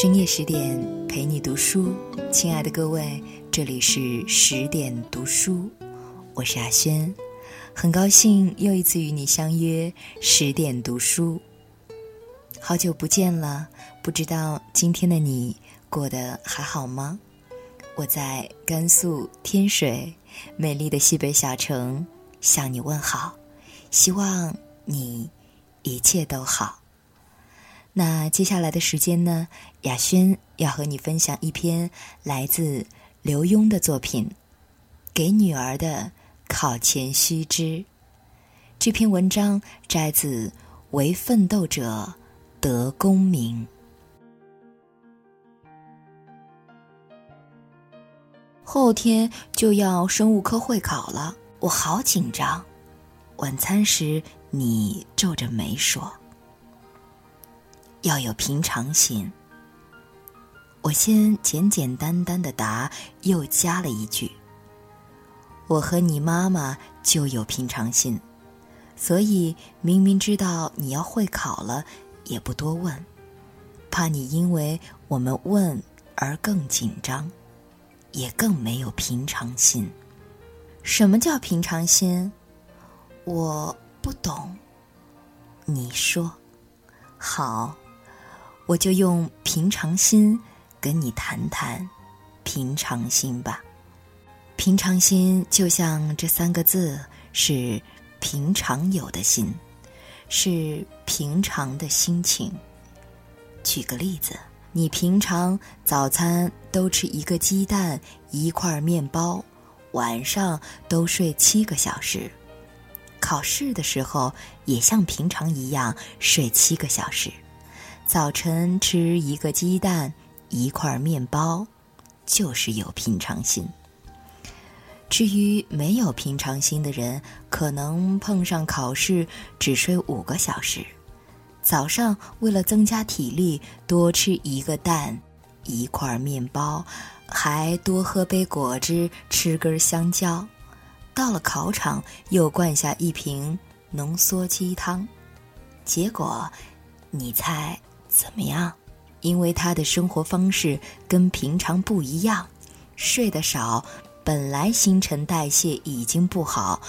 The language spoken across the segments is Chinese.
深夜十点陪你读书，亲爱的各位，这里是十点读书，我是阿轩，很高兴又一次与你相约十点读书。好久不见了，不知道今天的你过得还好吗？我在甘肃天水美丽的西北小城向你问好，希望你一切都好。那接下来的时间呢？雅轩要和你分享一篇来自刘墉的作品《给女儿的考前须知》。这篇文章摘自《为奋斗者得功名》。后天就要生物科会考了，我好紧张。晚餐时，你皱着眉说。要有平常心。我先简简单单的答，又加了一句：“我和你妈妈就有平常心，所以明明知道你要会考了，也不多问，怕你因为我们问而更紧张，也更没有平常心。什么叫平常心？我不懂。你说，好。”我就用平常心跟你谈谈平常心吧。平常心就像这三个字，是平常有的心，是平常的心情。举个例子，你平常早餐都吃一个鸡蛋一块面包，晚上都睡七个小时，考试的时候也像平常一样睡七个小时。早晨吃一个鸡蛋，一块面包，就是有平常心。至于没有平常心的人，可能碰上考试只睡五个小时，早上为了增加体力，多吃一个蛋，一块面包，还多喝杯果汁，吃根香蕉，到了考场又灌下一瓶浓缩鸡汤，结果，你猜？怎么样？因为他的生活方式跟平常不一样，睡得少，本来新陈代谢已经不好，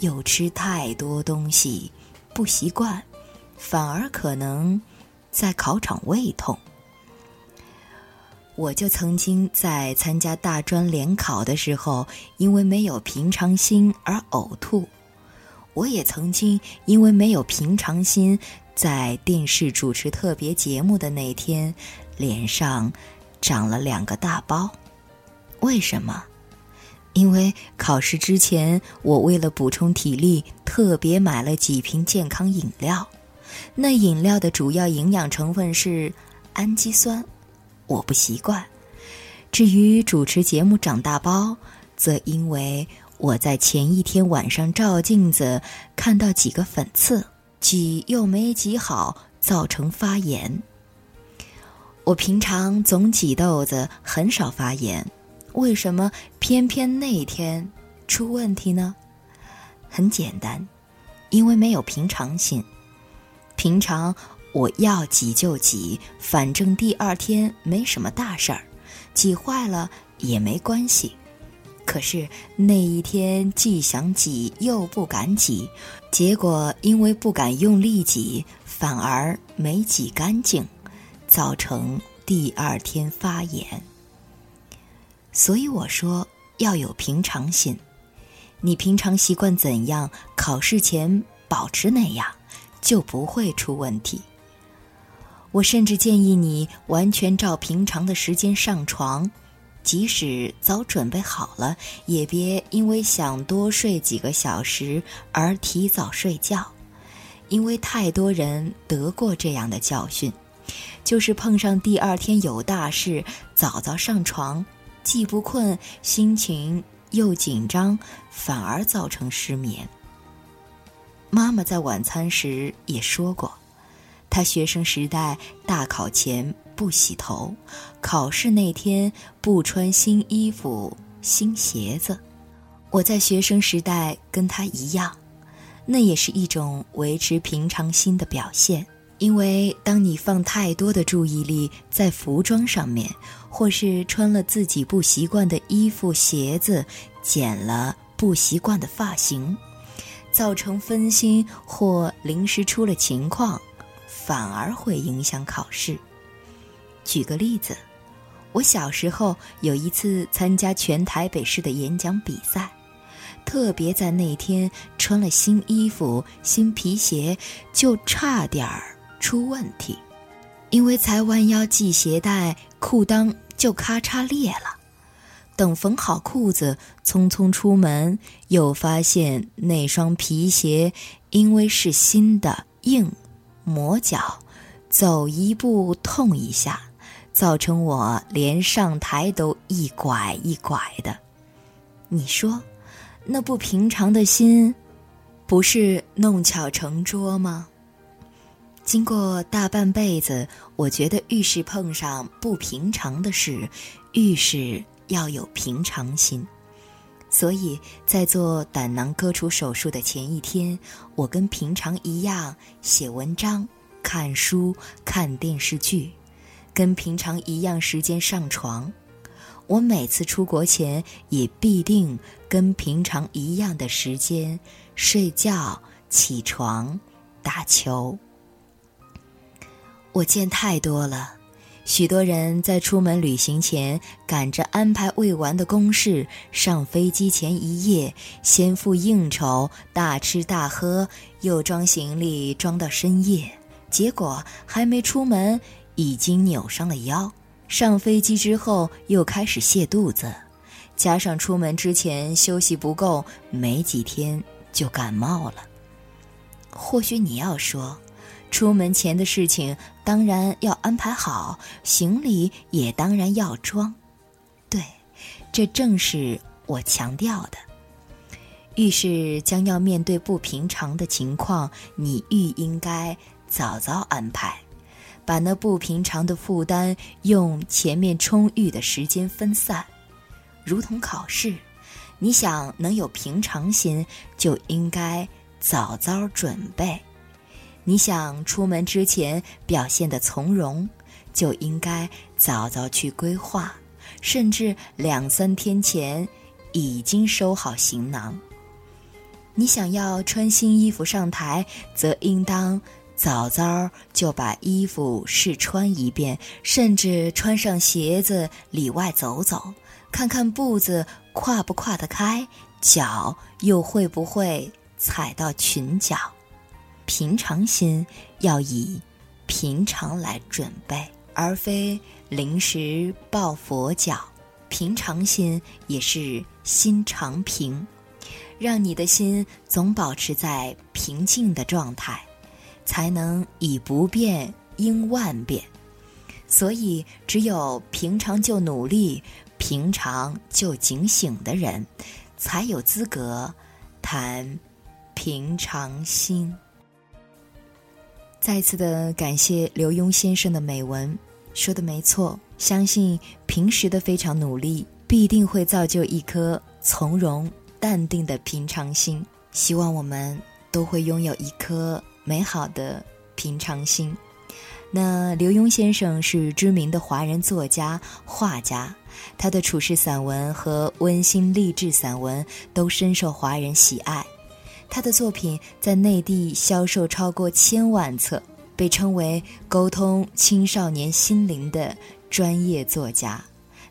又吃太多东西，不习惯，反而可能在考场胃痛。我就曾经在参加大专联考的时候，因为没有平常心而呕吐。我也曾经因为没有平常心。在电视主持特别节目的那天，脸上长了两个大包。为什么？因为考试之前，我为了补充体力，特别买了几瓶健康饮料。那饮料的主要营养成分是氨基酸，我不习惯。至于主持节目长大包，则因为我在前一天晚上照镜子，看到几个粉刺。挤又没挤好，造成发炎。我平常总挤痘子，很少发炎，为什么偏偏那天出问题呢？很简单，因为没有平常心。平常我要挤就挤，反正第二天没什么大事儿，挤坏了也没关系。可是那一天既想挤又不敢挤，结果因为不敢用力挤，反而没挤干净，造成第二天发炎。所以我说要有平常心，你平常习惯怎样，考试前保持那样，就不会出问题。我甚至建议你完全照平常的时间上床。即使早准备好了，也别因为想多睡几个小时而提早睡觉，因为太多人得过这样的教训，就是碰上第二天有大事，早早上床，既不困，心情又紧张，反而造成失眠。妈妈在晚餐时也说过，她学生时代大考前。不洗头，考试那天不穿新衣服、新鞋子。我在学生时代跟他一样，那也是一种维持平常心的表现。因为当你放太多的注意力在服装上面，或是穿了自己不习惯的衣服、鞋子，剪了不习惯的发型，造成分心或临时出了情况，反而会影响考试。举个例子，我小时候有一次参加全台北市的演讲比赛，特别在那天穿了新衣服、新皮鞋，就差点儿。出问题，因为才弯腰系鞋带，裤裆就咔嚓裂了。等缝好裤子，匆匆出门，又发现那双皮鞋因为是新的，硬，磨脚，走一步痛一下，造成我连上台都一拐一拐的。你说，那不平常的心，不是弄巧成拙吗？经过大半辈子，我觉得遇事碰上不平常的事，遇事要有平常心。所以在做胆囊割除手术的前一天，我跟平常一样写文章、看书、看电视剧，跟平常一样时间上床。我每次出国前也必定跟平常一样的时间睡觉、起床、打球。我见太多了，许多人在出门旅行前赶着安排未完的公事，上飞机前一夜先赴应酬，大吃大喝，又装行李装到深夜，结果还没出门已经扭伤了腰。上飞机之后又开始泻肚子，加上出门之前休息不够，没几天就感冒了。或许你要说。出门前的事情当然要安排好，行李也当然要装。对，这正是我强调的。遇事将要面对不平常的情况，你愈应该早早安排，把那不平常的负担用前面充裕的时间分散。如同考试，你想能有平常心，就应该早早准备。你想出门之前表现的从容，就应该早早去规划，甚至两三天前已经收好行囊。你想要穿新衣服上台，则应当早早就把衣服试穿一遍，甚至穿上鞋子里外走走，看看步子跨不跨得开，脚又会不会踩到裙角。平常心要以平常来准备，而非临时抱佛脚。平常心也是心常平，让你的心总保持在平静的状态，才能以不变应万变。所以，只有平常就努力、平常就警醒的人，才有资格谈平常心。再次的感谢刘墉先生的美文，说的没错。相信平时的非常努力，必定会造就一颗从容淡定的平常心。希望我们都会拥有一颗美好的平常心。那刘墉先生是知名的华人作家、画家，他的处世散文和温馨励志散文都深受华人喜爱。他的作品在内地销售超过千万册，被称为沟通青少年心灵的专业作家。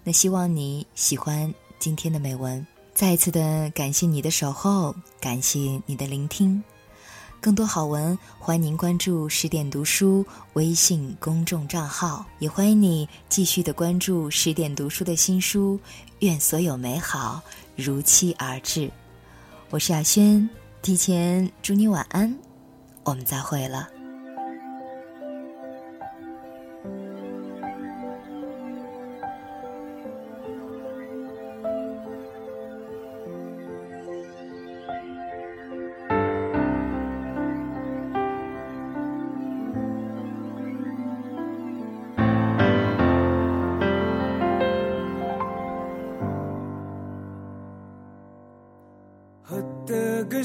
那希望你喜欢今天的美文。再一次的感谢你的守候，感谢你的聆听。更多好文，欢迎您关注十点读书微信公众账号，也欢迎你继续的关注十点读书的新书。愿所有美好如期而至。我是亚轩。提前祝你晚安，我们再会了。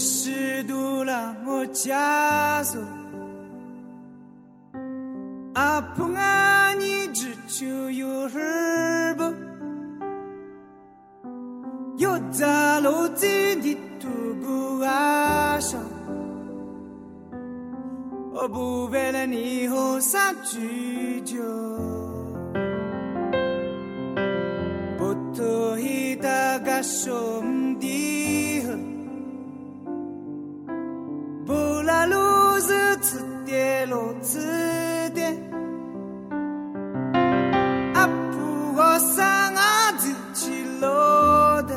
是多 suis 阿婆啊，你只求有儿 chazo. Après, 我不为了你喝三 plus, yon 手次跌落，次跌，阿婆说我自己落的，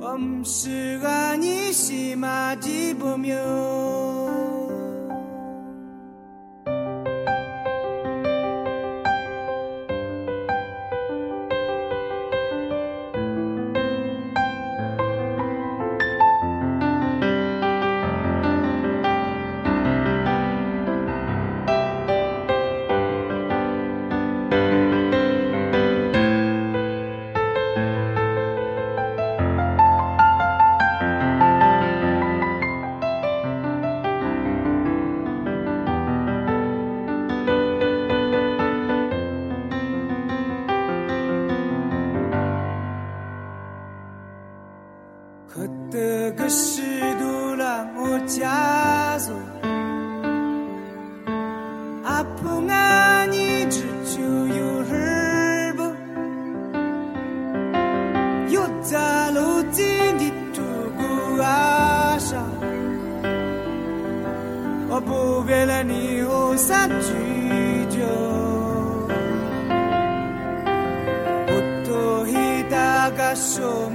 我不是阿尼西马鸡不苗。你我三句酒，不多一大个兄